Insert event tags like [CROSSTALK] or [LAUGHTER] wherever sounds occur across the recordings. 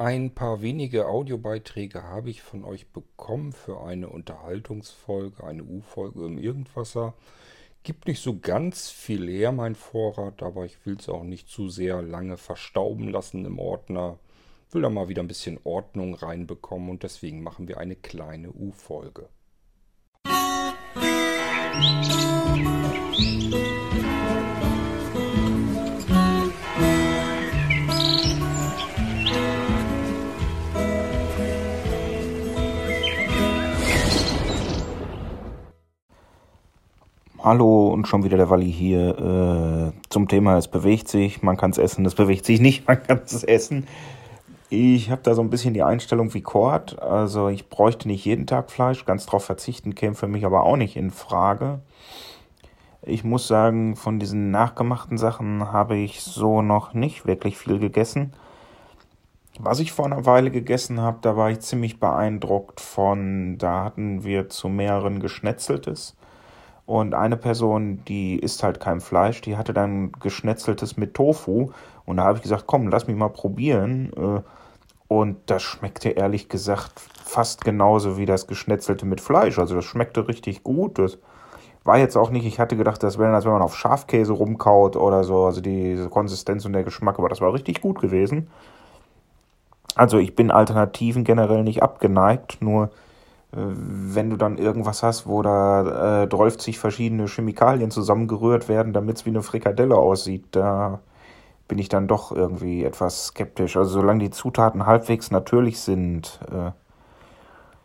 Ein paar wenige Audiobeiträge habe ich von euch bekommen für eine Unterhaltungsfolge, eine U-Folge im Irgendwasser. Gibt nicht so ganz viel her, mein Vorrat, aber ich will es auch nicht zu sehr lange verstauben lassen im Ordner. Will da mal wieder ein bisschen Ordnung reinbekommen und deswegen machen wir eine kleine U-Folge. Hallo und schon wieder der Walli hier äh, zum Thema es bewegt sich, man kann es essen, es bewegt sich nicht, [LAUGHS] man kann es essen. Ich habe da so ein bisschen die Einstellung wie Kord, also ich bräuchte nicht jeden Tag Fleisch, ganz drauf verzichten käme für mich aber auch nicht in Frage. Ich muss sagen, von diesen nachgemachten Sachen habe ich so noch nicht wirklich viel gegessen. Was ich vor einer Weile gegessen habe, da war ich ziemlich beeindruckt von, da hatten wir zu mehreren Geschnetzeltes und eine Person, die isst halt kein Fleisch, die hatte dann geschnetzeltes mit Tofu. Und da habe ich gesagt, komm, lass mich mal probieren. Äh, und das schmeckte ehrlich gesagt fast genauso wie das geschnetzelte mit Fleisch. Also das schmeckte richtig gut. Das war jetzt auch nicht, ich hatte gedacht, das wäre, als wenn man auf Schafkäse rumkaut oder so. Also die Konsistenz und der Geschmack, aber das war richtig gut gewesen. Also ich bin Alternativen generell nicht abgeneigt, nur wenn du dann irgendwas hast, wo da äh, 30 verschiedene Chemikalien zusammengerührt werden, damit es wie eine Frikadelle aussieht, da bin ich dann doch irgendwie etwas skeptisch. Also solange die Zutaten halbwegs natürlich sind, äh,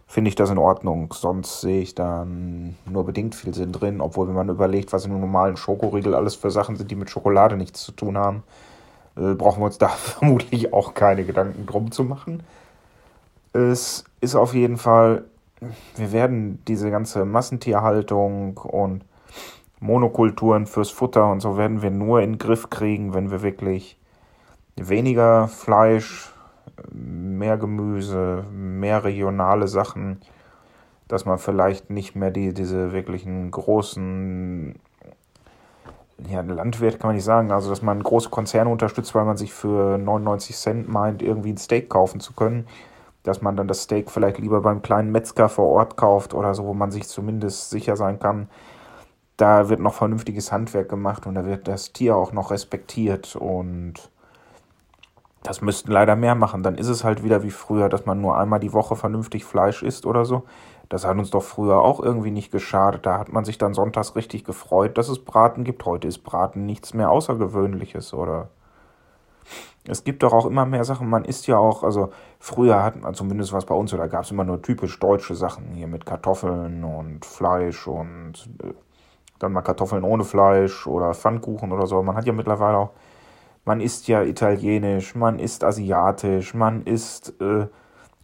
finde ich das in Ordnung. Sonst sehe ich da nur bedingt viel Sinn drin, obwohl wenn man überlegt, was in einem normalen Schokoriegel alles für Sachen sind, die mit Schokolade nichts zu tun haben, äh, brauchen wir uns da [LAUGHS] vermutlich auch keine Gedanken drum zu machen. Es ist auf jeden Fall wir werden diese ganze Massentierhaltung und Monokulturen fürs Futter und so werden wir nur in den Griff kriegen, wenn wir wirklich weniger Fleisch, mehr Gemüse, mehr regionale Sachen, dass man vielleicht nicht mehr die, diese wirklichen großen, ja, Landwirt kann man nicht sagen, also dass man große Konzerne unterstützt, weil man sich für 99 Cent meint, irgendwie ein Steak kaufen zu können dass man dann das Steak vielleicht lieber beim kleinen Metzger vor Ort kauft oder so, wo man sich zumindest sicher sein kann, da wird noch vernünftiges Handwerk gemacht und da wird das Tier auch noch respektiert und das müssten leider mehr machen. Dann ist es halt wieder wie früher, dass man nur einmal die Woche vernünftig Fleisch isst oder so. Das hat uns doch früher auch irgendwie nicht geschadet. Da hat man sich dann sonntags richtig gefreut, dass es Braten gibt. Heute ist Braten nichts mehr Außergewöhnliches, oder? Es gibt doch auch immer mehr Sachen. Man isst ja auch, also früher hat man zumindest was bei uns, da gab es immer nur typisch deutsche Sachen hier mit Kartoffeln und Fleisch und äh, dann mal Kartoffeln ohne Fleisch oder Pfannkuchen oder so. Man hat ja mittlerweile auch, man isst ja italienisch, man isst asiatisch, man isst äh,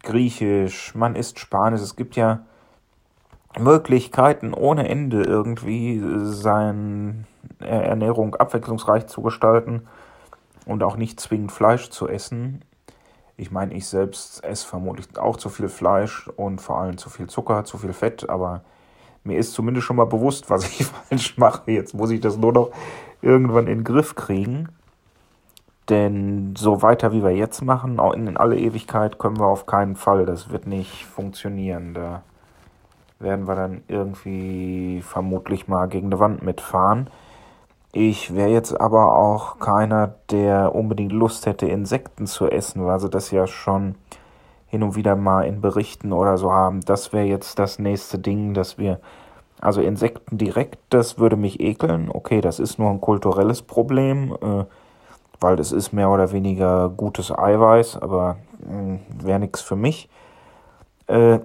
griechisch, man isst spanisch. Es gibt ja Möglichkeiten ohne Ende irgendwie seine Ernährung abwechslungsreich zu gestalten und auch nicht zwingend Fleisch zu essen. Ich meine, ich selbst esse vermutlich auch zu viel Fleisch und vor allem zu viel Zucker, zu viel Fett, aber mir ist zumindest schon mal bewusst, was ich [LAUGHS] falsch mache. Jetzt muss ich das nur noch irgendwann in den Griff kriegen. Denn so weiter wie wir jetzt machen, in alle Ewigkeit, können wir auf keinen Fall. Das wird nicht funktionieren. Da werden wir dann irgendwie vermutlich mal gegen die Wand mitfahren. Ich wäre jetzt aber auch keiner, der unbedingt Lust hätte, Insekten zu essen, weil sie das ja schon hin und wieder mal in Berichten oder so haben. Das wäre jetzt das nächste Ding, dass wir. Also Insekten direkt, das würde mich ekeln. Okay, das ist nur ein kulturelles Problem, äh, weil das ist mehr oder weniger gutes Eiweiß, aber äh, wäre nichts für mich. Äh,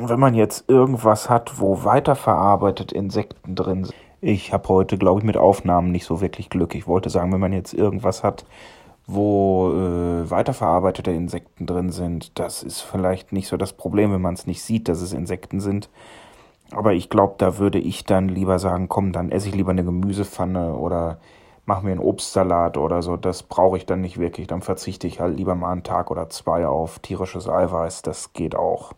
wenn man jetzt irgendwas hat, wo weiterverarbeitet Insekten drin sind, ich habe heute, glaube ich, mit Aufnahmen nicht so wirklich Glück. Ich wollte sagen, wenn man jetzt irgendwas hat, wo äh, weiterverarbeitete Insekten drin sind, das ist vielleicht nicht so das Problem, wenn man es nicht sieht, dass es Insekten sind. Aber ich glaube, da würde ich dann lieber sagen, komm, dann esse ich lieber eine Gemüsepfanne oder mach mir einen Obstsalat oder so. Das brauche ich dann nicht wirklich. Dann verzichte ich halt lieber mal einen Tag oder zwei auf tierisches Eiweiß. Das geht auch.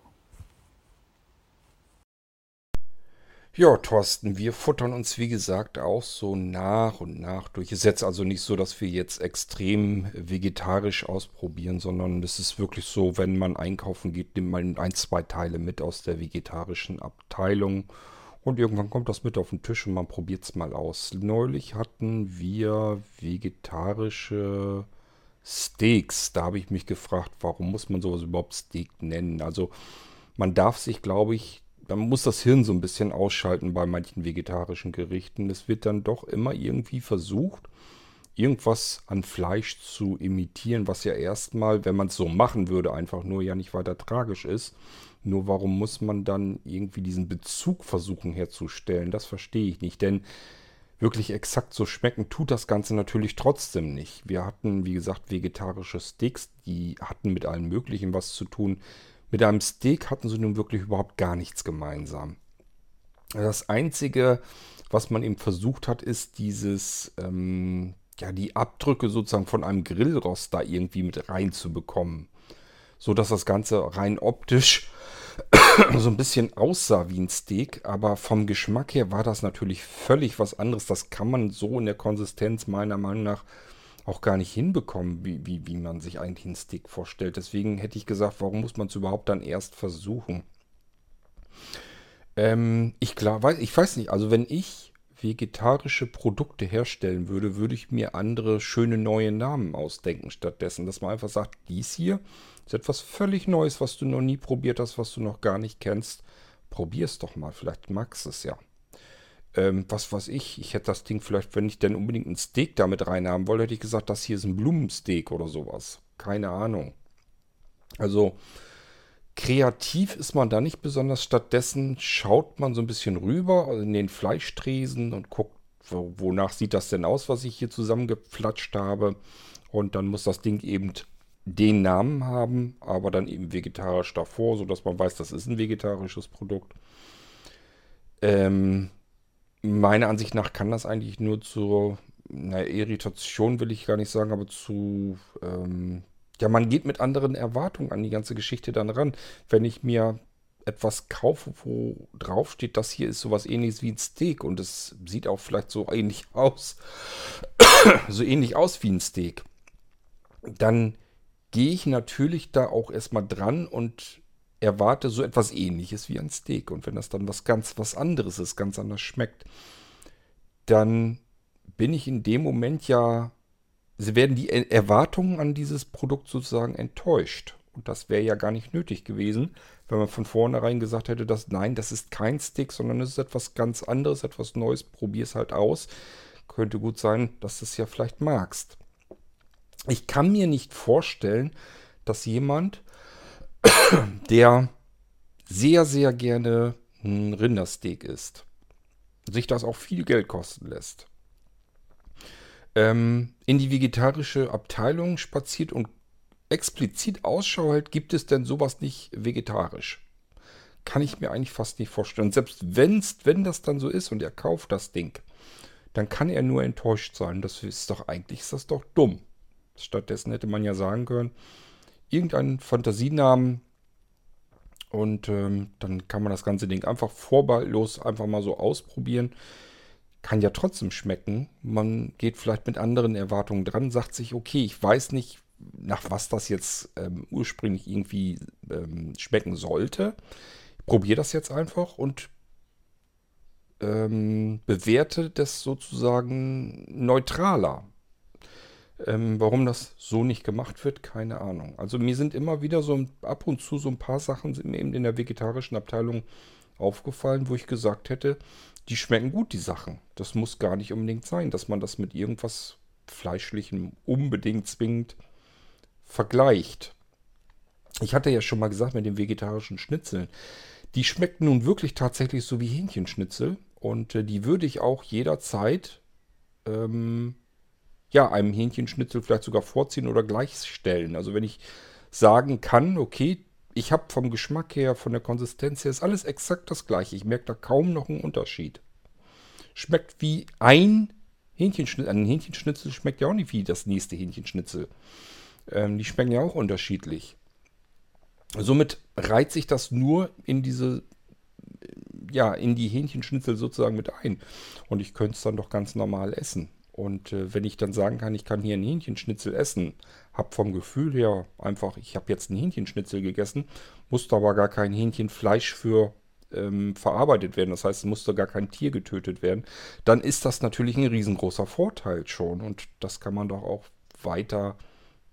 Ja, Thorsten, wir futtern uns wie gesagt auch so nach und nach durch. Es ist jetzt also nicht so, dass wir jetzt extrem vegetarisch ausprobieren, sondern es ist wirklich so, wenn man einkaufen geht, nimmt man ein, zwei Teile mit aus der vegetarischen Abteilung und irgendwann kommt das mit auf den Tisch und man probiert es mal aus. Neulich hatten wir vegetarische Steaks. Da habe ich mich gefragt, warum muss man sowas überhaupt Steak nennen? Also man darf sich, glaube ich, man muss das Hirn so ein bisschen ausschalten bei manchen vegetarischen Gerichten. Es wird dann doch immer irgendwie versucht, irgendwas an Fleisch zu imitieren, was ja erstmal, wenn man es so machen würde, einfach nur ja nicht weiter tragisch ist. Nur warum muss man dann irgendwie diesen Bezug versuchen herzustellen? Das verstehe ich nicht, denn wirklich exakt so schmecken tut das Ganze natürlich trotzdem nicht. Wir hatten, wie gesagt, vegetarische Steaks, die hatten mit allem Möglichen was zu tun. Mit einem Steak hatten sie nun wirklich überhaupt gar nichts gemeinsam. Das Einzige, was man eben versucht hat, ist dieses, ähm, ja, die Abdrücke sozusagen von einem Grillrost da irgendwie mit reinzubekommen. So dass das Ganze rein optisch [COUGHS] so ein bisschen aussah wie ein Steak, aber vom Geschmack her war das natürlich völlig was anderes. Das kann man so in der Konsistenz meiner Meinung nach auch gar nicht hinbekommen, wie, wie, wie man sich eigentlich einen Stick vorstellt. Deswegen hätte ich gesagt, warum muss man es überhaupt dann erst versuchen? Ähm, ich, klar, weiß, ich weiß nicht, also wenn ich vegetarische Produkte herstellen würde, würde ich mir andere schöne neue Namen ausdenken stattdessen, dass man einfach sagt, dies hier ist etwas völlig Neues, was du noch nie probiert hast, was du noch gar nicht kennst. Probier es doch mal, vielleicht magst es ja ähm, was weiß ich, ich hätte das Ding vielleicht, wenn ich denn unbedingt ein Steak damit reinhaben wollte, hätte ich gesagt, das hier ist ein Blumensteak oder sowas. Keine Ahnung. Also kreativ ist man da nicht besonders. Stattdessen schaut man so ein bisschen rüber in den Fleischtresen und guckt, wonach sieht das denn aus, was ich hier zusammengeflatscht habe. Und dann muss das Ding eben den Namen haben, aber dann eben vegetarisch davor, sodass man weiß, das ist ein vegetarisches Produkt. Ähm, meiner Ansicht nach kann das eigentlich nur zu einer Irritation, will ich gar nicht sagen, aber zu, ähm, ja, man geht mit anderen Erwartungen an die ganze Geschichte dann ran. Wenn ich mir etwas kaufe, wo drauf steht, das hier ist sowas ähnliches wie ein Steak und es sieht auch vielleicht so ähnlich aus, [COUGHS] so ähnlich aus wie ein Steak, dann gehe ich natürlich da auch erstmal dran und erwarte so etwas ähnliches wie ein Steak. Und wenn das dann was ganz was anderes ist, ganz anders schmeckt, dann bin ich in dem Moment ja, sie werden die Erwartungen an dieses Produkt sozusagen enttäuscht. Und das wäre ja gar nicht nötig gewesen, wenn man von vornherein gesagt hätte, dass nein, das ist kein Stick, sondern es ist etwas ganz anderes, etwas Neues, probier es halt aus. Könnte gut sein, dass du es ja vielleicht magst. Ich kann mir nicht vorstellen, dass jemand [COUGHS] der sehr, sehr gerne ein Rindersteak isst. Sich das auch viel Geld kosten lässt. Ähm, in die vegetarische Abteilung spaziert und explizit Ausschau hält, gibt es denn sowas nicht vegetarisch? Kann ich mir eigentlich fast nicht vorstellen. selbst wenn's, wenn das dann so ist und er kauft das Ding, dann kann er nur enttäuscht sein. Das ist doch eigentlich ist das doch dumm. Stattdessen hätte man ja sagen können, irgendeinen Fantasienamen und ähm, dann kann man das ganze Ding einfach vorbehaltlos einfach mal so ausprobieren. Kann ja trotzdem schmecken. Man geht vielleicht mit anderen Erwartungen dran, sagt sich, okay, ich weiß nicht, nach was das jetzt ähm, ursprünglich irgendwie ähm, schmecken sollte. Ich probiere das jetzt einfach und ähm, bewerte das sozusagen neutraler. Ähm, warum das so nicht gemacht wird, keine Ahnung. Also mir sind immer wieder so ab und zu so ein paar Sachen sind mir eben in der vegetarischen Abteilung aufgefallen, wo ich gesagt hätte, die schmecken gut, die Sachen. Das muss gar nicht unbedingt sein, dass man das mit irgendwas Fleischlichem unbedingt zwingend vergleicht. Ich hatte ja schon mal gesagt mit den vegetarischen Schnitzeln. Die schmecken nun wirklich tatsächlich so wie Hähnchenschnitzel. Und äh, die würde ich auch jederzeit ähm, ja, einem Hähnchenschnitzel vielleicht sogar vorziehen oder gleichstellen. Also wenn ich sagen kann, okay, ich habe vom Geschmack her, von der Konsistenz her, ist alles exakt das gleiche. Ich merke da kaum noch einen Unterschied. Schmeckt wie ein Hähnchenschnitzel. Ein Hähnchenschnitzel schmeckt ja auch nicht wie das nächste Hähnchenschnitzel. Ähm, die schmecken ja auch unterschiedlich. Somit reiht sich das nur in diese ja, in die Hähnchenschnitzel sozusagen mit ein. Und ich könnte es dann doch ganz normal essen. Und äh, wenn ich dann sagen kann, ich kann hier einen Hähnchenschnitzel essen, habe vom Gefühl her einfach, ich habe jetzt einen Hähnchenschnitzel gegessen, musste aber gar kein Hähnchenfleisch für ähm, verarbeitet werden. Das heißt, es musste gar kein Tier getötet werden. Dann ist das natürlich ein riesengroßer Vorteil schon. Und das kann man doch auch weiter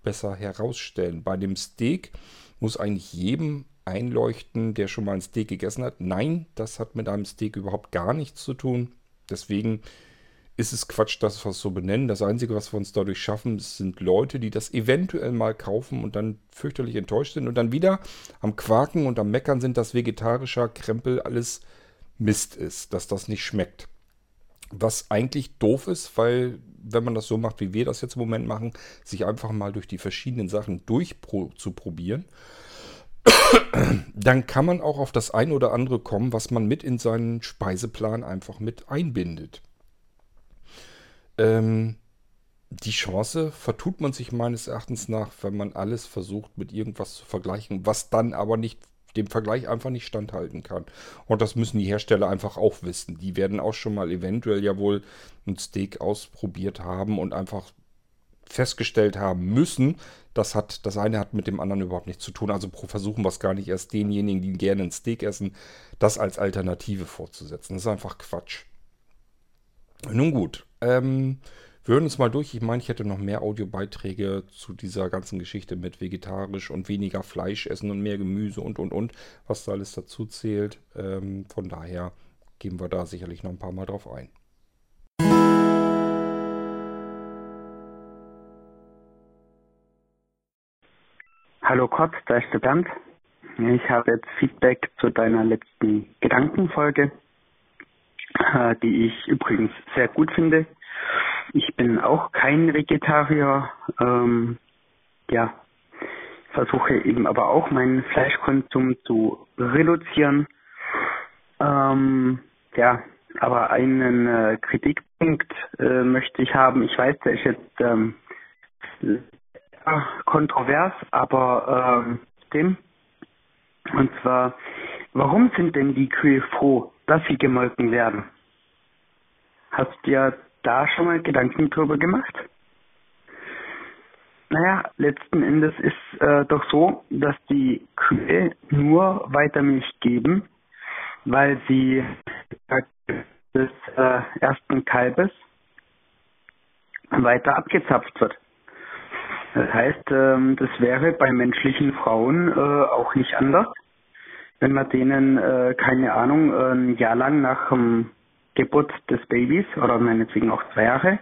besser herausstellen. Bei dem Steak muss eigentlich jedem einleuchten, der schon mal ein Steak gegessen hat. Nein, das hat mit einem Steak überhaupt gar nichts zu tun. Deswegen ist es Quatsch, dass wir es so benennen. Das Einzige, was wir uns dadurch schaffen, sind Leute, die das eventuell mal kaufen und dann fürchterlich enttäuscht sind und dann wieder am Quaken und am Meckern sind, dass vegetarischer Krempel alles Mist ist, dass das nicht schmeckt. Was eigentlich doof ist, weil wenn man das so macht, wie wir das jetzt im Moment machen, sich einfach mal durch die verschiedenen Sachen durchzuprobieren, dann kann man auch auf das ein oder andere kommen, was man mit in seinen Speiseplan einfach mit einbindet. Ähm, die Chance vertut man sich meines Erachtens nach, wenn man alles versucht mit irgendwas zu vergleichen, was dann aber nicht dem Vergleich einfach nicht standhalten kann. Und das müssen die Hersteller einfach auch wissen. Die werden auch schon mal eventuell ja wohl ein Steak ausprobiert haben und einfach festgestellt haben müssen, das hat, das eine hat mit dem anderen überhaupt nichts zu tun. Also versuchen wir es gar nicht erst denjenigen, die gerne ein Steak essen, das als Alternative vorzusetzen. Das ist einfach Quatsch. Nun gut, ähm, wir hören uns mal durch. Ich meine, ich hätte noch mehr Audiobeiträge zu dieser ganzen Geschichte mit vegetarisch und weniger Fleisch essen und mehr Gemüse und und und, was da alles dazu zählt. Ähm, von daher gehen wir da sicherlich noch ein paar Mal drauf ein. Hallo Kurt, da ist der Bernd. Ich habe jetzt Feedback zu deiner letzten Gedankenfolge, die ich übrigens sehr gut finde. Ich bin auch kein Vegetarier. Ähm, ja, versuche eben aber auch meinen Fleischkonsum zu reduzieren. Ähm, ja, aber einen äh, Kritikpunkt äh, möchte ich haben. Ich weiß, der ist jetzt ähm, kontrovers, aber ähm, dem. Und zwar, warum sind denn die Kühe froh, dass sie gemolken werden? Hast du ja da schon mal Gedanken drüber gemacht? Naja, letzten Endes ist äh, doch so, dass die Kühe nur weiter Milch geben, weil sie des äh, ersten Kalbes weiter abgezapft wird. Das heißt, ähm, das wäre bei menschlichen Frauen äh, auch nicht anders, wenn man denen, äh, keine Ahnung, ein Jahr lang nach dem Geburt des Babys oder meinetwegen auch zwei Jahre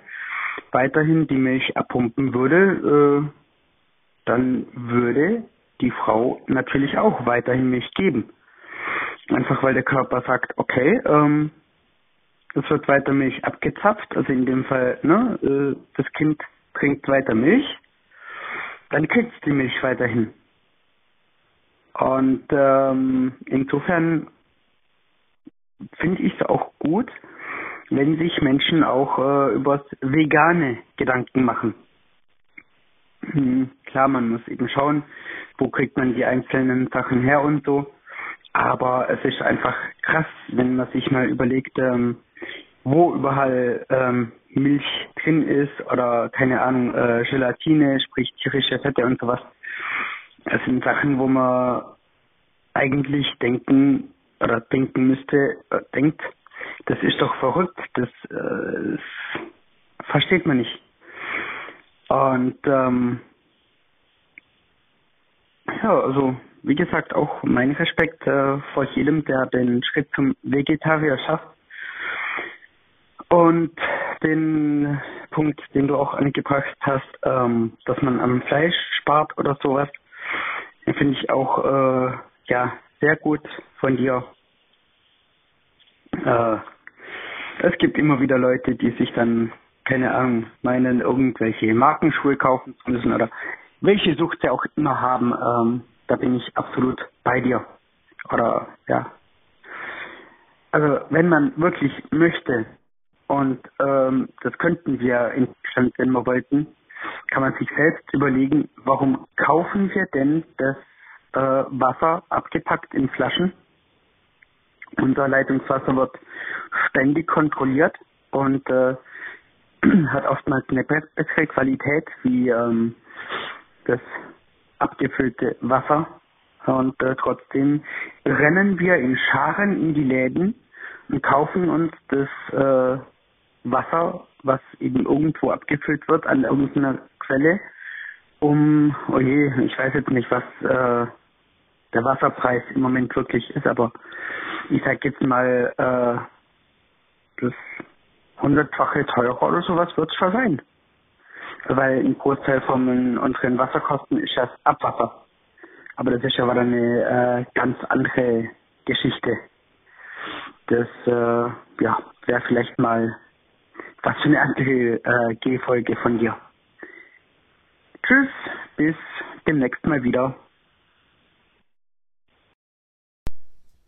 weiterhin die Milch abpumpen würde, äh, dann würde die Frau natürlich auch weiterhin Milch geben. Einfach weil der Körper sagt, okay, ähm, es wird weiter Milch abgezapft, also in dem Fall, ne, äh, das Kind trinkt weiter Milch, dann kriegt es die Milch weiterhin. Und ähm, insofern finde ich es auch gut, wenn sich Menschen auch äh, über Vegane Gedanken machen. Hm, klar, man muss eben schauen, wo kriegt man die einzelnen Sachen her und so. Aber es ist einfach krass, wenn man sich mal überlegt, ähm, wo überall ähm, Milch drin ist oder keine Ahnung, äh, Gelatine, sprich tierische Fette und sowas. Das sind Sachen, wo man eigentlich denken oder denken müsste, äh, denkt, das ist doch verrückt, das, äh, das versteht man nicht. Und ähm, ja, also wie gesagt, auch mein Respekt äh, vor jedem, der den Schritt zum Vegetarier schafft. Und den Punkt, den du auch angebracht hast, ähm, dass man am Fleisch spart oder sowas, finde ich auch äh, ja sehr gut von dir. Äh, es gibt immer wieder Leute, die sich dann, keine Ahnung, meinen, irgendwelche Markenschuhe kaufen zu müssen oder welche Sucht sie auch immer haben. Ähm, da bin ich absolut bei dir. Oder ja. Also wenn man wirklich möchte, und ähm, das könnten wir in Deutschland, wenn wir wollten, kann man sich selbst überlegen, warum kaufen wir denn das äh, Wasser abgepackt in Flaschen Unser Leitungswasser wird ständig kontrolliert und äh, [CLEARS THROAT] hat oftmals eine bessere Qualität wie ähm, das abgefüllte Wasser. Und äh, trotzdem rennen wir in Scharen in die Läden und kaufen uns das äh, Wasser, was eben irgendwo abgefüllt wird an irgendeiner Quelle, um, oh je, ich weiß jetzt nicht, was äh, der Wasserpreis im Moment wirklich ist, aber ich sag jetzt mal, äh, das hundertfache teurer oder sowas wird es schon sein. Weil ein Großteil von unseren Wasserkosten ist ja das Abwasser. Aber das ist ja wieder eine äh, ganz andere Geschichte. Das äh, ja, wäre vielleicht mal was für eine andere äh, G-Folge von dir. Tschüss, bis demnächst mal wieder.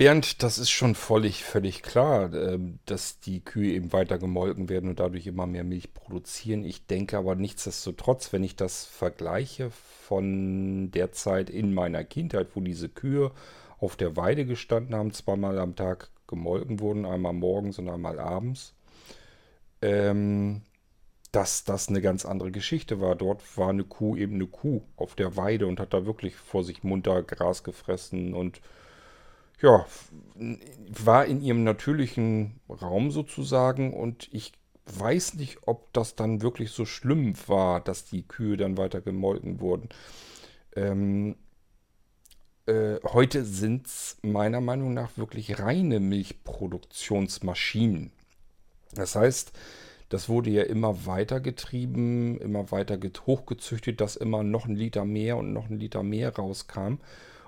Bernd, das ist schon völlig, völlig klar, ähm, dass die Kühe eben weiter gemolken werden und dadurch immer mehr Milch produzieren. Ich denke aber nichtsdestotrotz, wenn ich das vergleiche von der Zeit in meiner Kindheit, wo diese Kühe auf der Weide gestanden haben, zweimal am Tag gemolken wurden, einmal morgens und einmal abends, ähm, dass das eine ganz andere Geschichte war. Dort war eine Kuh eben eine Kuh auf der Weide und hat da wirklich vor sich munter Gras gefressen und ja, war in ihrem natürlichen Raum sozusagen und ich weiß nicht, ob das dann wirklich so schlimm war, dass die Kühe dann weiter gemolken wurden. Ähm, äh, heute sind es meiner Meinung nach wirklich reine Milchproduktionsmaschinen. Das heißt, das wurde ja immer weiter getrieben, immer weiter hochgezüchtet, dass immer noch ein Liter mehr und noch ein Liter mehr rauskam.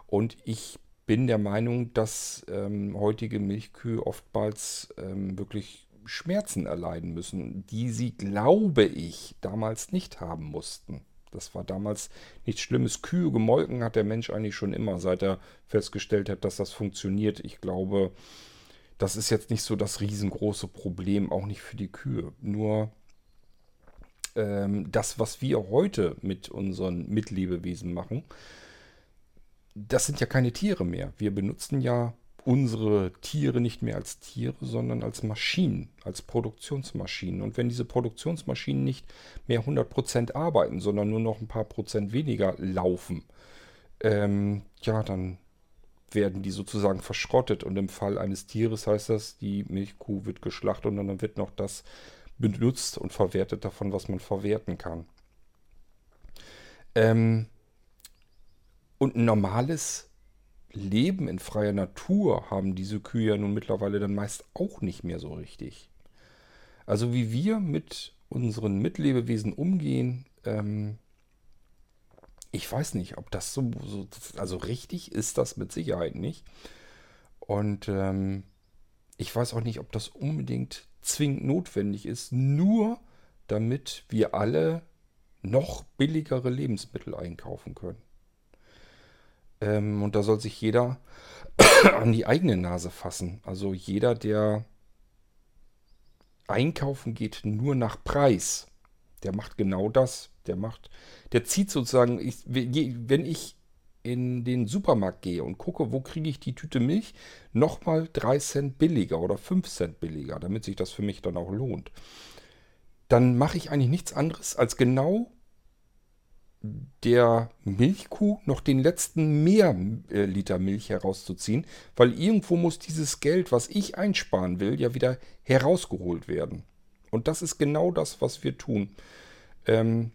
Und ich bin der Meinung, dass ähm, heutige Milchkühe oftmals ähm, wirklich Schmerzen erleiden müssen, die sie, glaube ich, damals nicht haben mussten. Das war damals nichts Schlimmes. Kühe gemolken hat der Mensch eigentlich schon immer, seit er festgestellt hat, dass das funktioniert. Ich glaube, das ist jetzt nicht so das riesengroße Problem, auch nicht für die Kühe. Nur ähm, das, was wir heute mit unseren Mitlebewesen machen, das sind ja keine Tiere mehr. Wir benutzen ja unsere Tiere nicht mehr als Tiere, sondern als Maschinen, als Produktionsmaschinen. Und wenn diese Produktionsmaschinen nicht mehr 100% arbeiten, sondern nur noch ein paar Prozent weniger laufen, ähm, ja, dann werden die sozusagen verschrottet. Und im Fall eines Tieres heißt das, die Milchkuh wird geschlachtet und dann wird noch das benutzt und verwertet davon, was man verwerten kann. Ähm, und ein normales Leben in freier Natur haben diese Kühe ja nun mittlerweile dann meist auch nicht mehr so richtig. Also wie wir mit unseren Mitlebewesen umgehen, ähm, ich weiß nicht, ob das so, so, also richtig ist das mit Sicherheit nicht. Und ähm, ich weiß auch nicht, ob das unbedingt zwingend notwendig ist, nur damit wir alle noch billigere Lebensmittel einkaufen können. Ähm, und da soll sich jeder [COUGHS] an die eigene Nase fassen. Also jeder, der einkaufen geht nur nach Preis, der macht genau das. Der macht, der zieht sozusagen, ich, wenn ich in den Supermarkt gehe und gucke, wo kriege ich die Tüte Milch, nochmal 3 Cent billiger oder 5 Cent billiger, damit sich das für mich dann auch lohnt. Dann mache ich eigentlich nichts anderes, als genau der Milchkuh noch den letzten mehr äh, Liter Milch herauszuziehen, weil irgendwo muss dieses Geld, was ich einsparen will, ja wieder herausgeholt werden. Und das ist genau das, was wir tun. Ähm,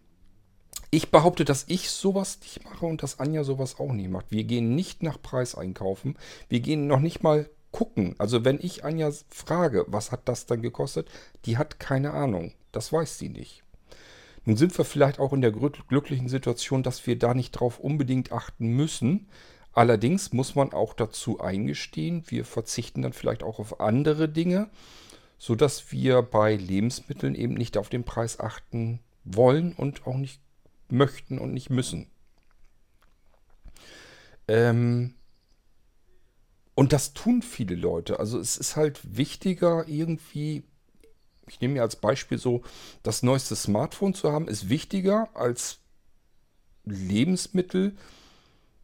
ich behaupte, dass ich sowas nicht mache und dass Anja sowas auch nicht macht. Wir gehen nicht nach Preis einkaufen. Wir gehen noch nicht mal gucken. Also wenn ich Anja frage, was hat das dann gekostet, die hat keine Ahnung. Das weiß sie nicht. Nun sind wir vielleicht auch in der glücklichen Situation, dass wir da nicht drauf unbedingt achten müssen. Allerdings muss man auch dazu eingestehen, wir verzichten dann vielleicht auch auf andere Dinge, sodass wir bei Lebensmitteln eben nicht auf den Preis achten wollen und auch nicht möchten und nicht müssen. Ähm und das tun viele Leute. Also es ist halt wichtiger, irgendwie ich nehme mir als Beispiel so, das neueste Smartphone zu haben, ist wichtiger als Lebensmittel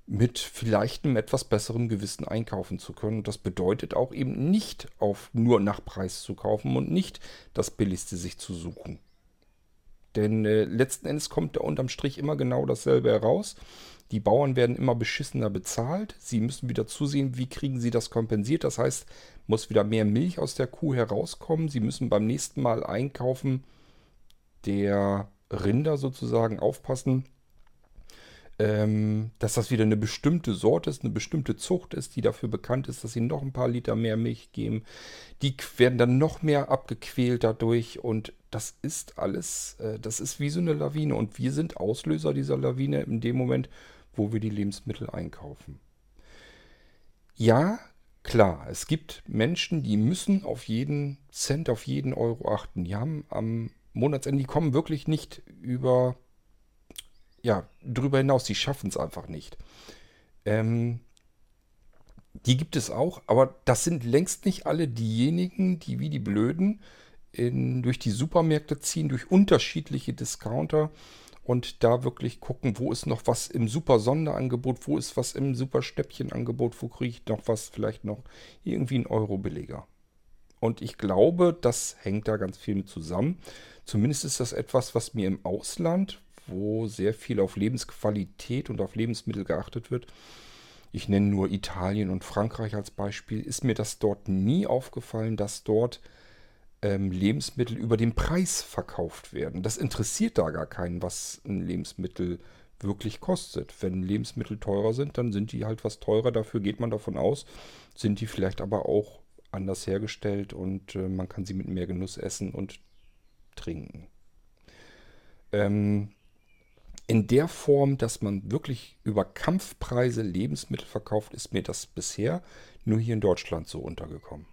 mit vielleicht einem etwas besseren Gewissen einkaufen zu können. Das bedeutet auch eben nicht auf nur nach Preis zu kaufen und nicht das Billigste sich zu suchen. Denn äh, letzten Endes kommt da unterm Strich immer genau dasselbe heraus. Die Bauern werden immer beschissener bezahlt. Sie müssen wieder zusehen, wie kriegen sie das kompensiert. Das heißt, muss wieder mehr Milch aus der Kuh herauskommen. Sie müssen beim nächsten Mal einkaufen der Rinder sozusagen aufpassen, ähm, dass das wieder eine bestimmte Sorte ist, eine bestimmte Zucht ist, die dafür bekannt ist, dass sie noch ein paar Liter mehr Milch geben. Die werden dann noch mehr abgequält dadurch und das ist alles, äh, das ist wie so eine Lawine und wir sind Auslöser dieser Lawine in dem Moment, wo wir die Lebensmittel einkaufen. Ja, klar, es gibt Menschen, die müssen auf jeden Cent, auf jeden Euro achten. Die haben am Monatsende, die kommen wirklich nicht über ja, drüber hinaus, die schaffen es einfach nicht. Ähm, die gibt es auch, aber das sind längst nicht alle diejenigen, die wie die Blöden in, durch die Supermärkte ziehen, durch unterschiedliche Discounter und da wirklich gucken, wo ist noch was im super Sonderangebot, wo ist was im super Schnäppchenangebot, wo kriege ich noch was, vielleicht noch irgendwie einen Euro billiger. Und ich glaube, das hängt da ganz viel mit zusammen. Zumindest ist das etwas, was mir im Ausland, wo sehr viel auf Lebensqualität und auf Lebensmittel geachtet wird. Ich nenne nur Italien und Frankreich als Beispiel. Ist mir das dort nie aufgefallen, dass dort ähm, Lebensmittel über den Preis verkauft werden. Das interessiert da gar keinen, was ein Lebensmittel wirklich kostet. Wenn Lebensmittel teurer sind, dann sind die halt was teurer. Dafür geht man davon aus. Sind die vielleicht aber auch anders hergestellt und äh, man kann sie mit mehr Genuss essen und trinken. Ähm, in der Form, dass man wirklich über Kampfpreise Lebensmittel verkauft, ist mir das bisher nur hier in Deutschland so untergekommen.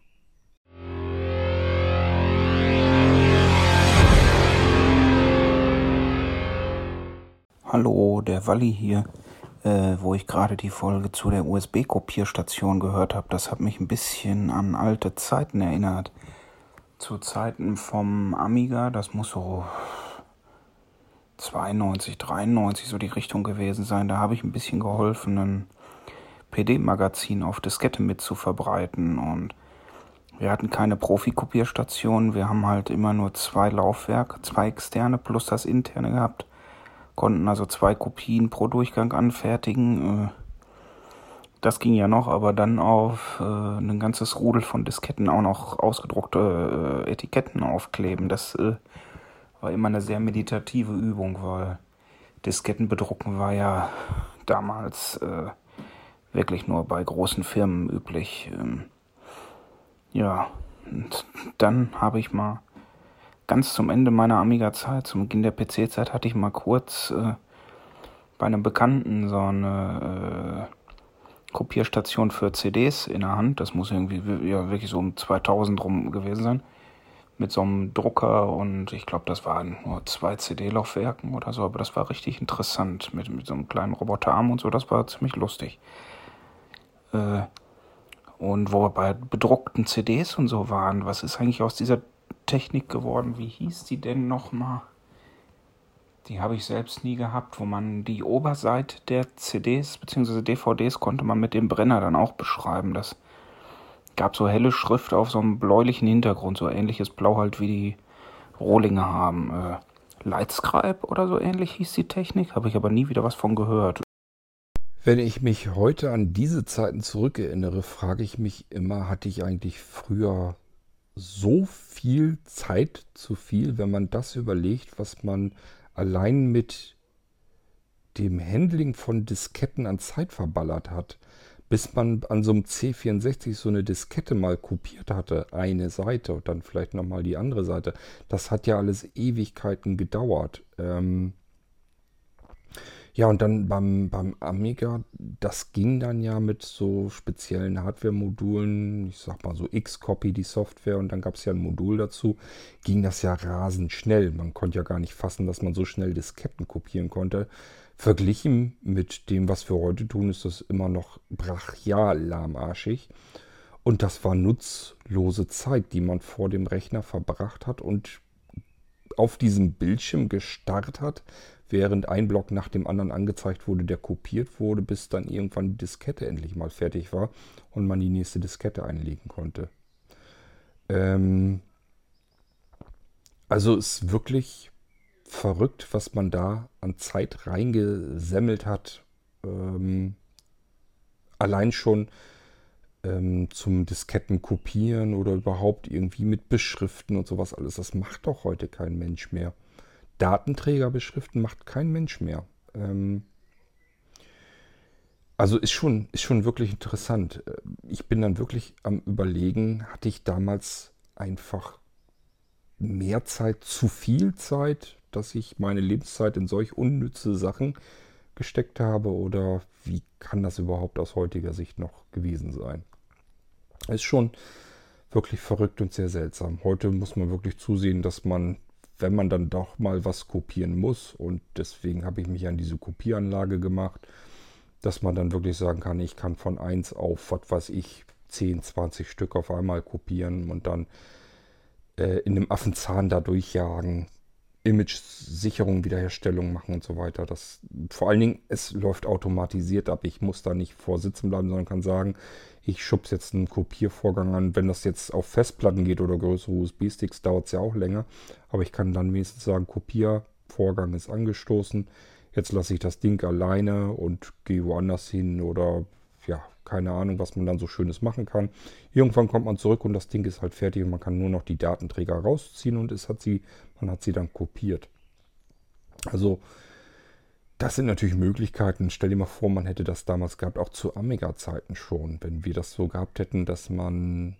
Hallo, der Walli hier. Äh, wo ich gerade die Folge zu der USB-Kopierstation gehört habe, das hat mich ein bisschen an alte Zeiten erinnert. Zu Zeiten vom Amiga, das muss so 92, 93 so die Richtung gewesen sein. Da habe ich ein bisschen geholfen, ein PD-Magazin auf Diskette mit zu verbreiten und wir hatten keine Profi-Kopierstation. Wir haben halt immer nur zwei Laufwerke, zwei externe plus das interne gehabt. Konnten also zwei Kopien pro Durchgang anfertigen. Äh, das ging ja noch, aber dann auf äh, ein ganzes Rudel von Disketten auch noch ausgedruckte äh, Etiketten aufkleben. Das war immer eine sehr meditative Übung, weil Disketten bedrucken war ja damals äh, wirklich nur bei großen Firmen üblich. Ähm, ja, und dann habe ich mal ganz zum Ende meiner Amiga-Zeit, zum Beginn der PC-Zeit, hatte ich mal kurz äh, bei einem Bekannten so eine äh, Kopierstation für CDs in der Hand. Das muss irgendwie ja, wirklich so um 2000 rum gewesen sein mit so einem Drucker und ich glaube, das waren nur zwei CD-Laufwerken oder so, aber das war richtig interessant mit, mit so einem kleinen Roboterarm und so, das war ziemlich lustig. Äh, und wo wir bei bedruckten CDs und so waren, was ist eigentlich aus dieser Technik geworden? Wie hieß die denn nochmal? Die habe ich selbst nie gehabt, wo man die Oberseite der CDs bzw. DVDs konnte man mit dem Brenner dann auch beschreiben. Das gab so helle Schrift auf so einem bläulichen Hintergrund, so ähnliches Blau halt wie die Rohlinge haben. Äh, Lightscribe oder so ähnlich hieß die Technik, habe ich aber nie wieder was von gehört. Wenn ich mich heute an diese Zeiten zurückerinnere, frage ich mich immer, hatte ich eigentlich früher so viel Zeit zu viel, wenn man das überlegt, was man allein mit dem Handling von Disketten an Zeit verballert hat bis man an so einem C64 so eine Diskette mal kopiert hatte, eine Seite und dann vielleicht nochmal die andere Seite. Das hat ja alles Ewigkeiten gedauert. Ähm ja, und dann beim, beim Amiga, das ging dann ja mit so speziellen Hardware-Modulen, ich sag mal so X-Copy, die Software, und dann gab es ja ein Modul dazu, ging das ja rasend schnell. Man konnte ja gar nicht fassen, dass man so schnell Disketten kopieren konnte. Verglichen mit dem, was wir heute tun, ist das immer noch brachial lahmarschig. Und das war nutzlose Zeit, die man vor dem Rechner verbracht hat und auf diesem Bildschirm gestarrt hat, während ein Block nach dem anderen angezeigt wurde, der kopiert wurde, bis dann irgendwann die Diskette endlich mal fertig war und man die nächste Diskette einlegen konnte. Ähm also ist wirklich verrückt, was man da an Zeit reingesemmelt hat. Ähm allein schon ähm, zum Disketten kopieren oder überhaupt irgendwie mit Beschriften und sowas alles. Das macht doch heute kein Mensch mehr. Datenträger beschriften macht kein Mensch mehr. Ähm, also ist schon, ist schon wirklich interessant. Äh, ich bin dann wirklich am Überlegen, hatte ich damals einfach mehr Zeit, zu viel Zeit, dass ich meine Lebenszeit in solch unnütze Sachen gesteckt habe oder wie kann das überhaupt aus heutiger Sicht noch gewesen sein? Ist schon wirklich verrückt und sehr seltsam. Heute muss man wirklich zusehen, dass man wenn man dann doch mal was kopieren muss, und deswegen habe ich mich an diese Kopieranlage gemacht, dass man dann wirklich sagen kann, ich kann von 1 auf, was weiß ich, 10, 20 Stück auf einmal kopieren und dann äh, in dem Affenzahn da durchjagen, Image-Sicherung, Wiederherstellung machen und so weiter. Das, vor allen Dingen, es läuft automatisiert ab. Ich muss da nicht vorsitzen bleiben, sondern kann sagen, ich schubs jetzt einen Kopiervorgang an. Wenn das jetzt auf Festplatten geht oder größere USB-Sticks, dauert es ja auch länger. Aber ich kann dann wenigstens sagen, Kopiervorgang ist angestoßen. Jetzt lasse ich das Ding alleine und gehe woanders hin oder ja, keine Ahnung, was man dann so Schönes machen kann. Irgendwann kommt man zurück und das Ding ist halt fertig und man kann nur noch die Datenträger rausziehen und es hat sie, man hat sie dann kopiert. Also das sind natürlich Möglichkeiten. Stell dir mal vor, man hätte das damals gehabt, auch zu Amiga-Zeiten schon. Wenn wir das so gehabt hätten, dass man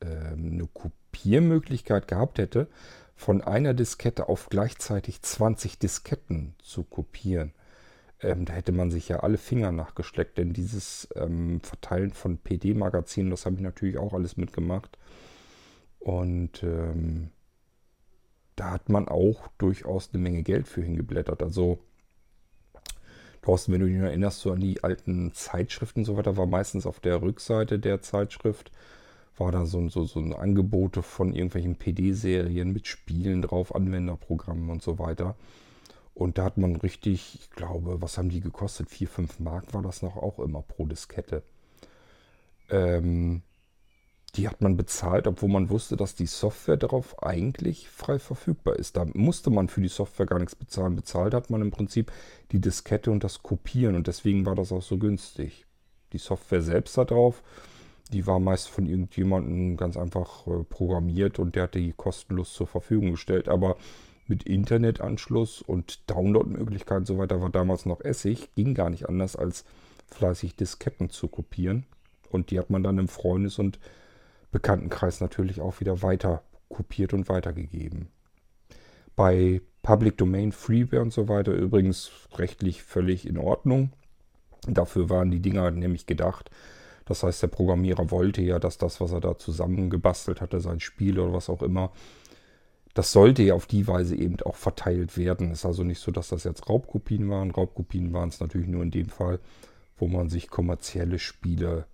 ähm, eine Kopiermöglichkeit gehabt hätte, von einer Diskette auf gleichzeitig 20 Disketten zu kopieren. Ähm, da hätte man sich ja alle Finger nachgesteckt, denn dieses ähm, Verteilen von PD-Magazinen, das habe ich natürlich auch alles mitgemacht. Und ähm, da hat man auch durchaus eine Menge Geld für hingeblättert. Also Thorsten, wenn du dich erinnerst, so an die alten Zeitschriften und so weiter, war meistens auf der Rückseite der Zeitschrift, war da so, so, so ein Angebote von irgendwelchen PD-Serien mit Spielen drauf, Anwenderprogrammen und so weiter. Und da hat man richtig, ich glaube, was haben die gekostet? 4, 5 Mark war das noch auch immer pro Diskette. Ähm, die hat man bezahlt, obwohl man wusste, dass die Software darauf eigentlich frei verfügbar ist. Da musste man für die Software gar nichts bezahlen. Bezahlt hat man im Prinzip die Diskette und das Kopieren und deswegen war das auch so günstig. Die Software selbst da drauf, die war meist von irgendjemandem ganz einfach äh, programmiert und der hat die kostenlos zur Verfügung gestellt. Aber mit Internetanschluss und Downloadmöglichkeiten und so weiter war damals noch Essig. Ging gar nicht anders, als fleißig Disketten zu kopieren. Und die hat man dann im Freundes- und Bekanntenkreis natürlich auch wieder weiter kopiert und weitergegeben. Bei Public Domain Freeware und so weiter übrigens rechtlich völlig in Ordnung. Dafür waren die Dinger nämlich gedacht. Das heißt, der Programmierer wollte ja, dass das, was er da zusammengebastelt hatte, sein Spiel oder was auch immer, das sollte ja auf die Weise eben auch verteilt werden. Es ist also nicht so, dass das jetzt Raubkopien waren. Raubkopien waren es natürlich nur in dem Fall, wo man sich kommerzielle Spiele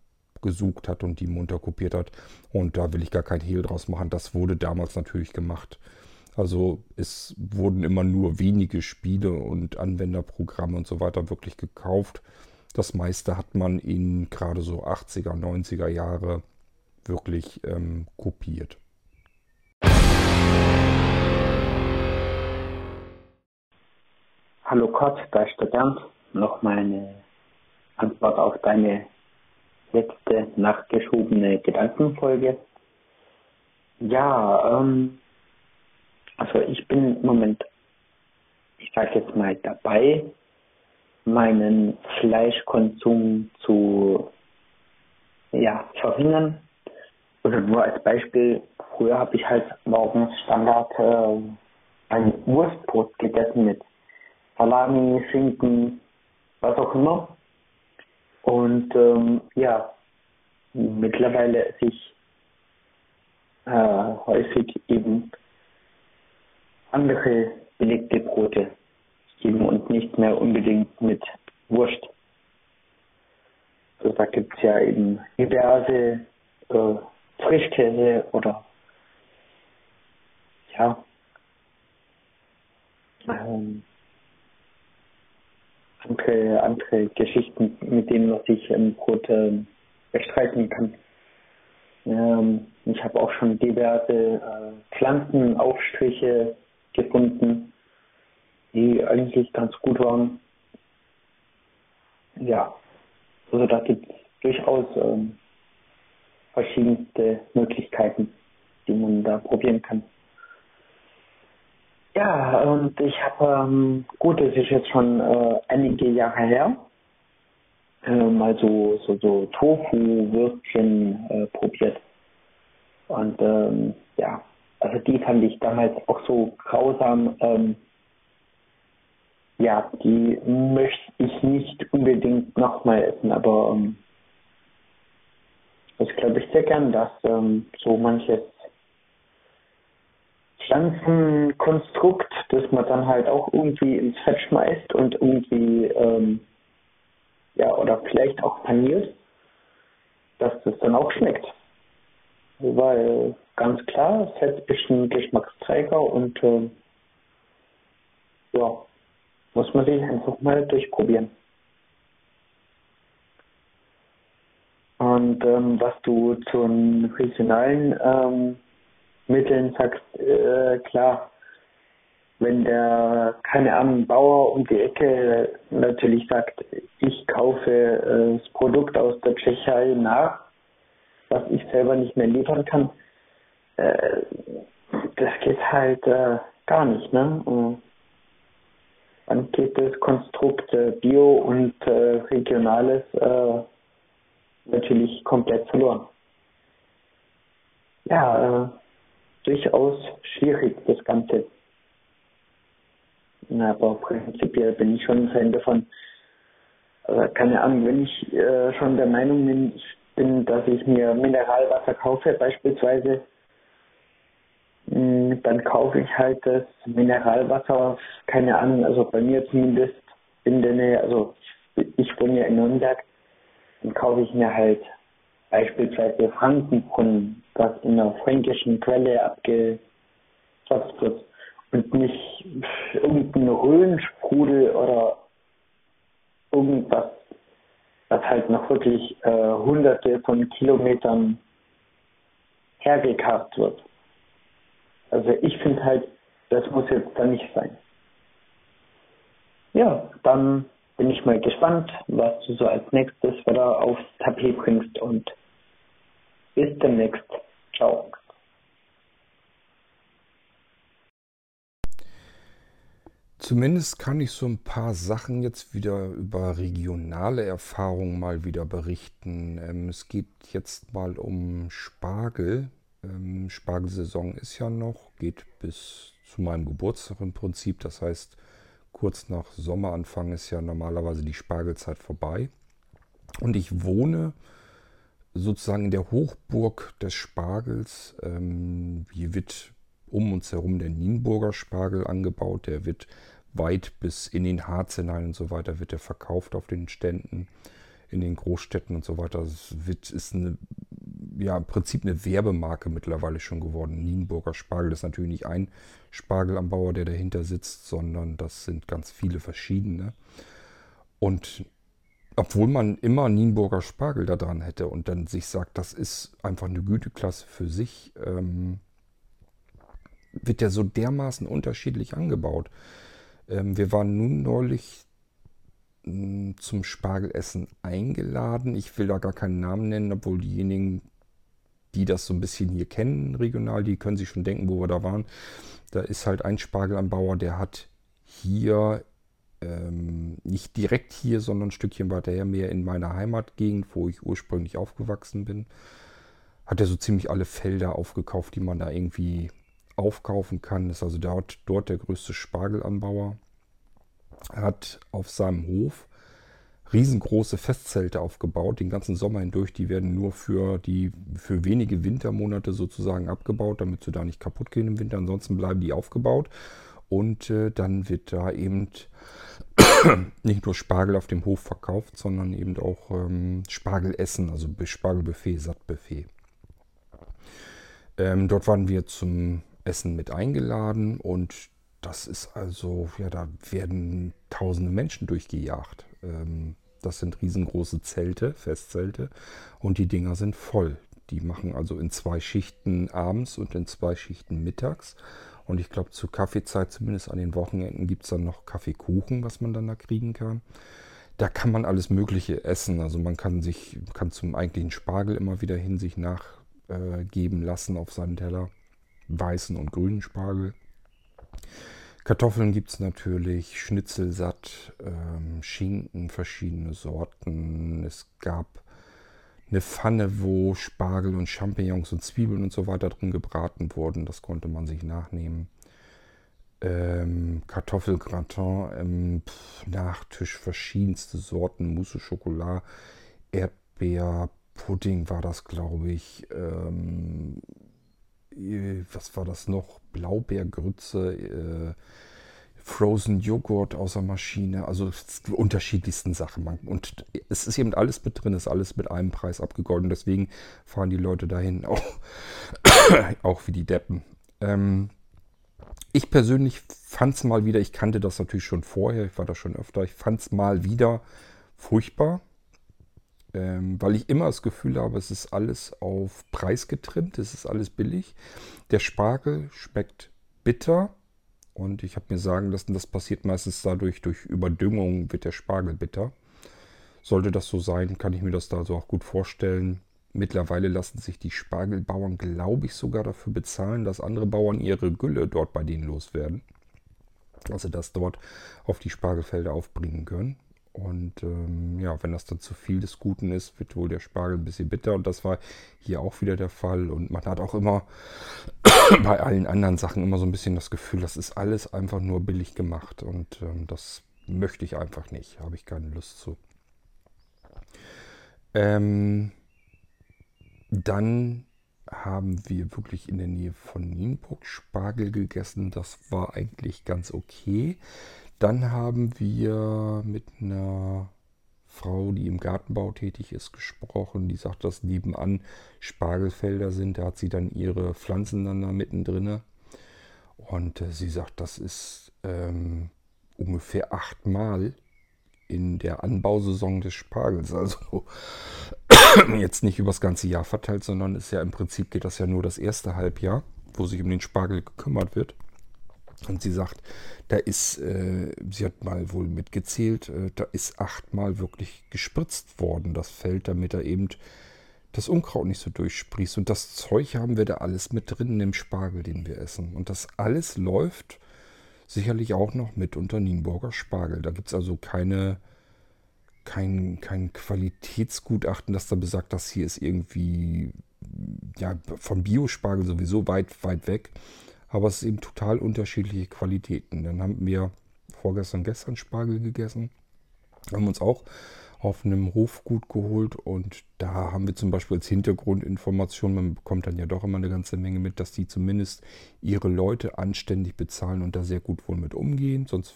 gesucht hat und die munter kopiert hat. Und da will ich gar kein Hehl draus machen. Das wurde damals natürlich gemacht. Also es wurden immer nur wenige Spiele und Anwenderprogramme und so weiter wirklich gekauft. Das meiste hat man in gerade so 80er, 90er Jahre wirklich ähm, kopiert. Hallo ist der Bernd. Noch meine Antwort auf deine letzte nachgeschobene Gedankenfolge. Ja, ähm, also ich bin im Moment, ich sage jetzt mal dabei, meinen Fleischkonsum zu ja, verringern. Also nur als Beispiel, früher habe ich halt morgens Standard äh, ein Wurstbrot gegessen mit Salami, Schinken, was auch immer. Und ähm, ja, mittlerweile sich äh, häufig eben andere belegte Brote geben und nicht mehr unbedingt mit Wurst. So, da gibt es ja eben diverse äh, Frischkäse oder ja, ähm, andere, andere Geschichten, mit denen man sich im Brot äh, bestreiten kann. Ähm, ich habe auch schon diverse äh, Pflanzenaufstriche gefunden, die eigentlich ganz gut waren. Ja, also da gibt es durchaus ähm, verschiedenste Möglichkeiten, die man da probieren kann. Ja, und ich habe, ähm, gut, das ist jetzt schon äh, einige Jahre her, äh, mal so, so, so Tofu-Würstchen äh, probiert. Und ähm, ja, also die fand ich damals auch so grausam. Ähm, ja, die möchte ich nicht unbedingt nochmal essen, aber ähm, das glaube ich sehr gern, dass ähm, so manches Pflanzenkonstrukt, das man dann halt auch irgendwie ins Fett schmeißt und irgendwie, ähm, ja, oder vielleicht auch paniert, dass das dann auch schmeckt. Weil ganz klar, Fett ist ein Geschmacksträger und äh, ja, muss man sich einfach mal durchprobieren. Und ähm, was du zu den regionalen ähm, Mitteln sagst, äh, klar, wenn der, keine Ahnung, Bauer um die Ecke natürlich sagt, ich kaufe äh, das Produkt aus der Tschechei nach, was ich selber nicht mehr liefern kann, äh, das geht halt äh, gar nicht, ne? Dann geht das Konstrukt äh, Bio und äh, Regionales äh, natürlich komplett verloren. Ja, durchaus schwierig, das Ganze. Aber prinzipiell bin ich schon ein Fan davon. Aber keine Ahnung, wenn ich äh, schon der Meinung bin, bin, dass ich mir Mineralwasser kaufe beispielsweise, mh, hm, dann kaufe ich halt das Mineralwasser, keine Ahnung, also bei mir zumindest in der Nähe, also ich wohne ja in Nürnberg, dann kaufe ich mir halt beispielsweise Frankenbrunnen, was in einer fränkischen Quelle abgezapft wird und nicht irgendein Röhnsprudel oder irgendwas, was halt noch wirklich äh, hunderte von Kilometern hergekarrt wird. Also ich finde halt, das muss jetzt da nicht sein. Ja, dann bin ich mal gespannt, was du so als nächstes wieder aufs Tapet bringst und bis demnächst. Ciao. Zumindest kann ich so ein paar Sachen jetzt wieder über regionale Erfahrungen mal wieder berichten. Ähm, es geht jetzt mal um Spargel. Ähm, Spargelsaison ist ja noch, geht bis zu meinem Geburtstag im Prinzip. Das heißt, kurz nach Sommeranfang ist ja normalerweise die Spargelzeit vorbei. Und ich wohne sozusagen in der Hochburg des Spargels. Ähm, hier wird um uns herum der Nienburger Spargel angebaut. Der wird weit bis in den Harz hinein und so weiter wird er verkauft auf den Ständen in den Großstädten und so weiter. Es wird, ist eine, ja, im Prinzip eine Werbemarke mittlerweile schon geworden. Nienburger Spargel das ist natürlich nicht ein Spargelanbauer, der dahinter sitzt, sondern das sind ganz viele verschiedene. Und obwohl man immer Nienburger Spargel da dran hätte und dann sich sagt, das ist einfach eine Güteklasse für sich, ähm, wird der so dermaßen unterschiedlich angebaut. Ähm, wir waren nun neulich mh, zum Spargelessen eingeladen. Ich will da gar keinen Namen nennen, obwohl diejenigen, die das so ein bisschen hier kennen, regional, die können sich schon denken, wo wir da waren. Da ist halt ein Spargelanbauer, der hat hier ähm, nicht direkt hier, sondern ein Stückchen weiter her, mehr in meiner Heimatgegend, wo ich ursprünglich aufgewachsen bin, hat er so ziemlich alle Felder aufgekauft, die man da irgendwie aufkaufen kann. Ist also dort, dort der größte Spargelanbauer. Er hat auf seinem Hof riesengroße Festzelte aufgebaut, den ganzen Sommer hindurch. Die werden nur für die für wenige Wintermonate sozusagen abgebaut, damit sie da nicht kaputt gehen im Winter. Ansonsten bleiben die aufgebaut. Und äh, dann wird da eben [CLEARS THROAT] nicht nur Spargel auf dem Hof verkauft, sondern eben auch ähm, Spargelessen, also Spargelbuffet, Sattbuffet. Ähm, dort waren wir zum Essen mit eingeladen und das ist also, ja, da werden tausende Menschen durchgejagt. Ähm, das sind riesengroße Zelte, Festzelte und die Dinger sind voll. Die machen also in zwei Schichten abends und in zwei Schichten mittags. Und ich glaube, zur Kaffeezeit, zumindest an den Wochenenden, gibt es dann noch Kaffeekuchen, was man dann da kriegen kann. Da kann man alles Mögliche essen. Also man kann sich, kann zum eigentlichen Spargel immer wieder hin sich nachgeben äh, lassen auf seinen Teller. Weißen und grünen Spargel. Kartoffeln gibt es natürlich, Schnitzelsatt, ähm, Schinken, verschiedene Sorten. Es gab eine Pfanne, wo Spargel und Champignons und Zwiebeln und so weiter drin gebraten wurden. Das konnte man sich nachnehmen. Ähm, Kartoffelgratin im Nachtisch, verschiedenste Sorten, Mousse Schokolade, Erdbeer, Pudding war das, glaube ich. Ähm, äh, was war das noch? Blaubeergrütze, äh, Frozen Joghurt aus der Maschine, also unterschiedlichsten Sachen. Und es ist eben alles mit drin, ist alles mit einem Preis abgegolten. Deswegen fahren die Leute dahin [LAUGHS] auch, auch wie die Deppen. Ähm, ich persönlich fand es mal wieder, ich kannte das natürlich schon vorher, ich war da schon öfter, ich fand es mal wieder furchtbar, ähm, weil ich immer das Gefühl habe, es ist alles auf Preis getrimmt, es ist alles billig. Der Spargel schmeckt bitter und ich habe mir sagen lassen, das passiert meistens dadurch, durch Überdüngung wird der Spargel bitter. Sollte das so sein, kann ich mir das da so auch gut vorstellen. Mittlerweile lassen sich die Spargelbauern, glaube ich, sogar dafür bezahlen, dass andere Bauern ihre Gülle dort bei denen loswerden. Also das dort auf die Spargelfelder aufbringen können. Und ähm, ja, wenn das dann zu viel des Guten ist, wird wohl der Spargel ein bisschen bitter. Und das war hier auch wieder der Fall. Und man hat auch immer [CLEARS THROAT] bei allen anderen Sachen immer so ein bisschen das Gefühl, das ist alles einfach nur billig gemacht. Und ähm, das möchte ich einfach nicht. Habe ich keine Lust zu. Ähm, dann haben wir wirklich in der Nähe von Nienburg Spargel gegessen. Das war eigentlich ganz okay. Dann haben wir mit einer Frau, die im Gartenbau tätig ist, gesprochen. Die sagt, dass nebenan Spargelfelder sind. Da hat sie dann ihre Pflanzen dann da mittendrin. Und äh, sie sagt, das ist ähm, ungefähr achtmal in der Anbausaison des Spargels. Also [COUGHS] jetzt nicht übers ganze Jahr verteilt, sondern ist ja im Prinzip geht das ja nur das erste Halbjahr, wo sich um den Spargel gekümmert wird. Und sie sagt, da ist, äh, sie hat mal wohl mitgezählt, äh, da ist achtmal wirklich gespritzt worden, das Feld, damit er eben das Unkraut nicht so durchsprießt. Und das Zeug haben wir da alles mit drin im Spargel, den wir essen. Und das alles läuft sicherlich auch noch mit unter Nienburger Spargel. Da gibt es also keine, kein, kein Qualitätsgutachten, das da besagt, das hier ist irgendwie ja, vom Biospargel sowieso weit, weit weg. Aber es ist eben total unterschiedliche Qualitäten. Dann haben wir vorgestern, gestern Spargel gegessen. Haben uns auch auf einem Hofgut geholt und da haben wir zum Beispiel als Hintergrundinformation, man bekommt dann ja doch immer eine ganze Menge mit, dass die zumindest ihre Leute anständig bezahlen und da sehr gut wohl mit umgehen. Sonst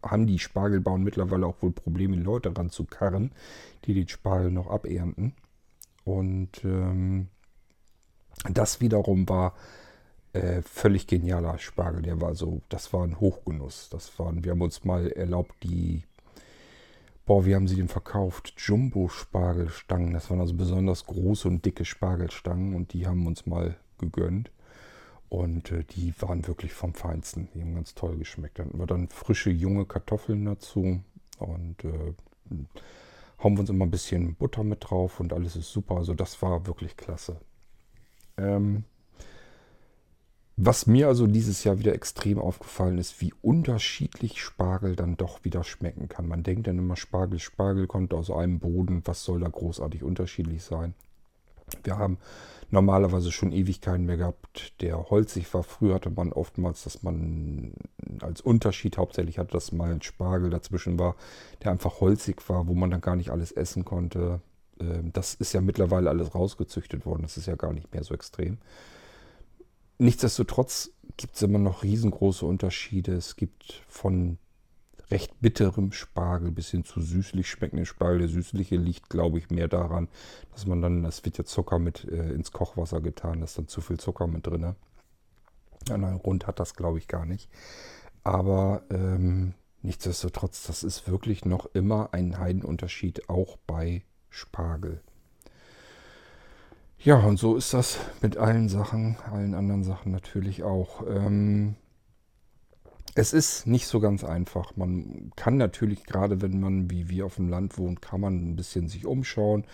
haben die Spargelbauern mittlerweile auch wohl Probleme, Leute ranzukarren, die den Spargel noch abernten. Und ähm, das wiederum war äh, völlig genialer Spargel. Der war so, das war ein Hochgenuss. Das waren, wir haben uns mal erlaubt, die Boah, wie haben sie den verkauft? Jumbo-Spargelstangen. Das waren also besonders große und dicke Spargelstangen und die haben uns mal gegönnt. Und äh, die waren wirklich vom Feinsten. Die haben ganz toll geschmeckt. Dann hatten wir dann frische, junge Kartoffeln dazu und äh, hauen wir uns immer ein bisschen Butter mit drauf und alles ist super. Also das war wirklich klasse. Ähm, was mir also dieses Jahr wieder extrem aufgefallen ist, wie unterschiedlich Spargel dann doch wieder schmecken kann. Man denkt dann immer, Spargel, Spargel kommt aus einem Boden, was soll da großartig unterschiedlich sein? Wir haben normalerweise schon Ewigkeiten mehr gehabt, der holzig war. Früher hatte man oftmals, dass man als Unterschied hauptsächlich hatte, dass mal ein Spargel dazwischen war, der einfach holzig war, wo man dann gar nicht alles essen konnte. Ähm, das ist ja mittlerweile alles rausgezüchtet worden. Das ist ja gar nicht mehr so extrem. Nichtsdestotrotz gibt es immer noch riesengroße Unterschiede. Es gibt von recht bitterem Spargel bis hin zu süßlich schmeckenden Spargel. Der süßliche liegt, glaube ich, mehr daran, dass man dann, es wird ja Zucker mit äh, ins Kochwasser getan, da ist dann zu viel Zucker mit drin. An einem Rund hat das, glaube ich, gar nicht. Aber ähm, nichtsdestotrotz, das ist wirklich noch immer ein Heidenunterschied, auch bei Spargel. Ja, und so ist das mit allen Sachen, allen anderen Sachen natürlich auch. Ähm, es ist nicht so ganz einfach. Man kann natürlich, gerade wenn man wie wir auf dem Land wohnt, kann man ein bisschen sich umschauen,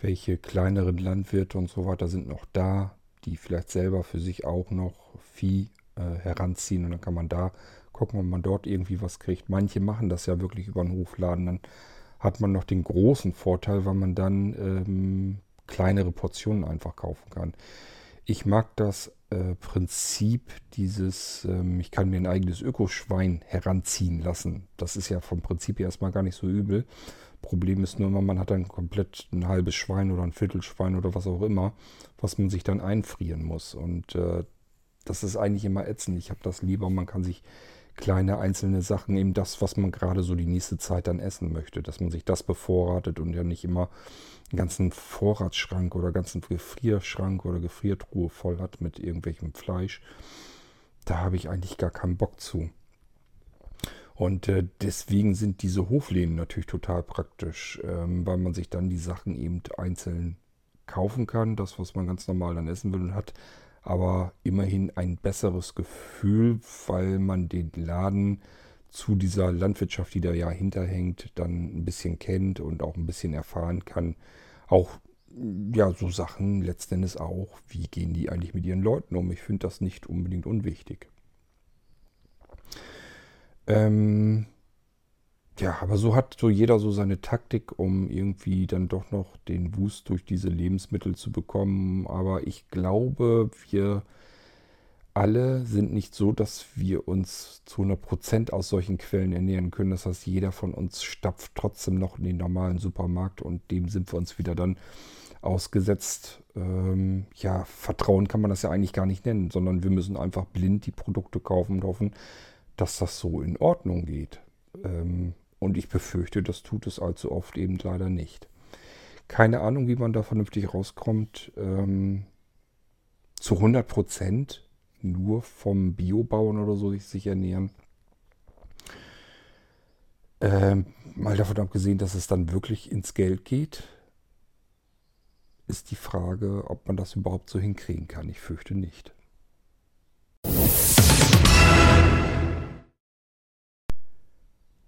welche kleineren Landwirte und so weiter sind noch da, die vielleicht selber für sich auch noch Vieh äh, heranziehen und dann kann man da gucken, ob man dort irgendwie was kriegt. Manche machen das ja wirklich über den Hofladen, dann hat man noch den großen Vorteil, weil man dann ähm, kleinere Portionen einfach kaufen kann. Ich mag das äh, Prinzip dieses, ähm, ich kann mir ein eigenes Ökoschwein heranziehen lassen. Das ist ja vom Prinzip her erstmal gar nicht so übel. Problem ist nur immer, man hat dann komplett ein halbes Schwein oder ein Viertelschwein oder was auch immer, was man sich dann einfrieren muss. Und äh, das ist eigentlich immer ätzend. Ich habe das lieber, man kann sich kleine einzelne Sachen, eben das, was man gerade so die nächste Zeit dann essen möchte, dass man sich das bevorratet und ja nicht immer einen ganzen Vorratsschrank oder ganzen Gefrierschrank oder Gefriertruhe voll hat mit irgendwelchem Fleisch. Da habe ich eigentlich gar keinen Bock zu. Und äh, deswegen sind diese Hofläden natürlich total praktisch, ähm, weil man sich dann die Sachen eben einzeln kaufen kann, das, was man ganz normal dann essen will und hat aber immerhin ein besseres Gefühl, weil man den Laden zu dieser Landwirtschaft, die da ja hinterhängt, dann ein bisschen kennt und auch ein bisschen erfahren kann. Auch ja, so Sachen letzten Endes auch, wie gehen die eigentlich mit ihren Leuten um? Ich finde das nicht unbedingt unwichtig. Ähm, ja, aber so hat so jeder so seine Taktik, um irgendwie dann doch noch den Wust durch diese Lebensmittel zu bekommen. Aber ich glaube, wir alle sind nicht so, dass wir uns zu 100% aus solchen Quellen ernähren können. Das heißt, jeder von uns stapft trotzdem noch in den normalen Supermarkt und dem sind wir uns wieder dann ausgesetzt. Ähm, ja, Vertrauen kann man das ja eigentlich gar nicht nennen, sondern wir müssen einfach blind die Produkte kaufen und hoffen, dass das so in Ordnung geht. Ähm, und ich befürchte, das tut es allzu oft eben leider nicht. Keine Ahnung, wie man da vernünftig rauskommt. Ähm, zu 100 Prozent nur vom Biobauern oder so sich ernähren. Ähm, mal davon abgesehen, dass es dann wirklich ins Geld geht, ist die Frage, ob man das überhaupt so hinkriegen kann. Ich fürchte nicht.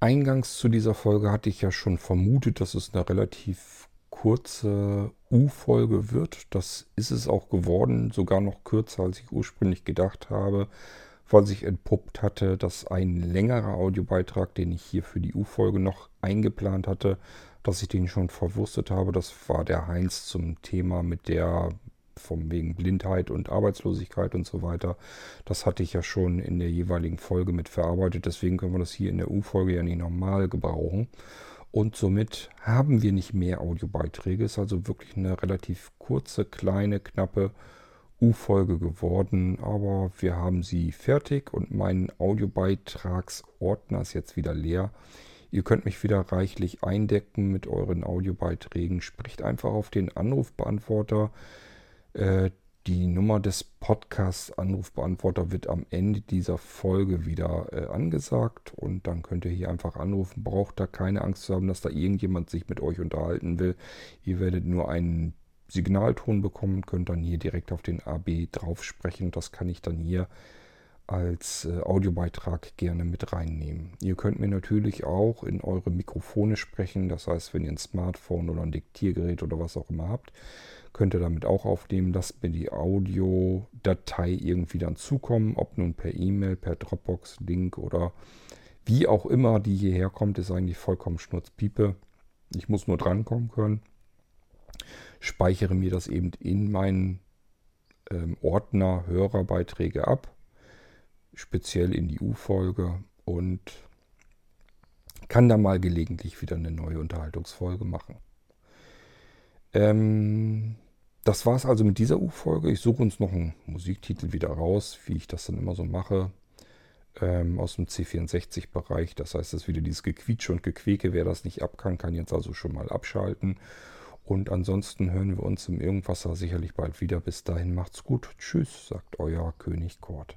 Eingangs zu dieser Folge hatte ich ja schon vermutet, dass es eine relativ kurze U-Folge wird. Das ist es auch geworden, sogar noch kürzer, als ich ursprünglich gedacht habe, weil sich entpuppt hatte, dass ein längerer Audiobeitrag, den ich hier für die U-Folge noch eingeplant hatte, dass ich den schon verwurstet habe. Das war der Heinz zum Thema mit der vom wegen Blindheit und Arbeitslosigkeit und so weiter. Das hatte ich ja schon in der jeweiligen Folge mit verarbeitet. Deswegen können wir das hier in der U-Folge ja nicht normal gebrauchen. Und somit haben wir nicht mehr Audiobeiträge. Ist also wirklich eine relativ kurze, kleine, knappe U-Folge geworden. Aber wir haben sie fertig und mein Audiobeitragsordner ist jetzt wieder leer. Ihr könnt mich wieder reichlich eindecken mit euren Audiobeiträgen. Spricht einfach auf den Anrufbeantworter. Äh, die Nummer des Podcast-Anrufbeantworter wird am Ende dieser Folge wieder äh, angesagt und dann könnt ihr hier einfach anrufen. Braucht da keine Angst zu haben, dass da irgendjemand sich mit euch unterhalten will. Ihr werdet nur einen Signalton bekommen, könnt dann hier direkt auf den AB drauf sprechen. Das kann ich dann hier als äh, Audiobeitrag gerne mit reinnehmen. Ihr könnt mir natürlich auch in eure Mikrofone sprechen. Das heißt, wenn ihr ein Smartphone oder ein Diktiergerät oder was auch immer habt, könnt ihr damit auch aufnehmen. Lasst mir die Audiodatei irgendwie dann zukommen, ob nun per E-Mail, per Dropbox, Link oder wie auch immer die hierher kommt, ist eigentlich vollkommen Schnurzpiepe. Ich muss nur drankommen können. Speichere mir das eben in meinen ähm, Ordner Hörerbeiträge ab, speziell in die U-Folge und kann da mal gelegentlich wieder eine neue Unterhaltungsfolge machen. Ähm, das war es also mit dieser U-Folge. Ich suche uns noch einen Musiktitel wieder raus, wie ich das dann immer so mache. Ähm, aus dem C64-Bereich. Das heißt, das ist wieder dieses Gequietsche und Gequäke. Wer das nicht ab kann, kann jetzt also schon mal abschalten. Und ansonsten hören wir uns im Irgendwasser sicherlich bald wieder. Bis dahin macht's gut. Tschüss, sagt euer König Kort.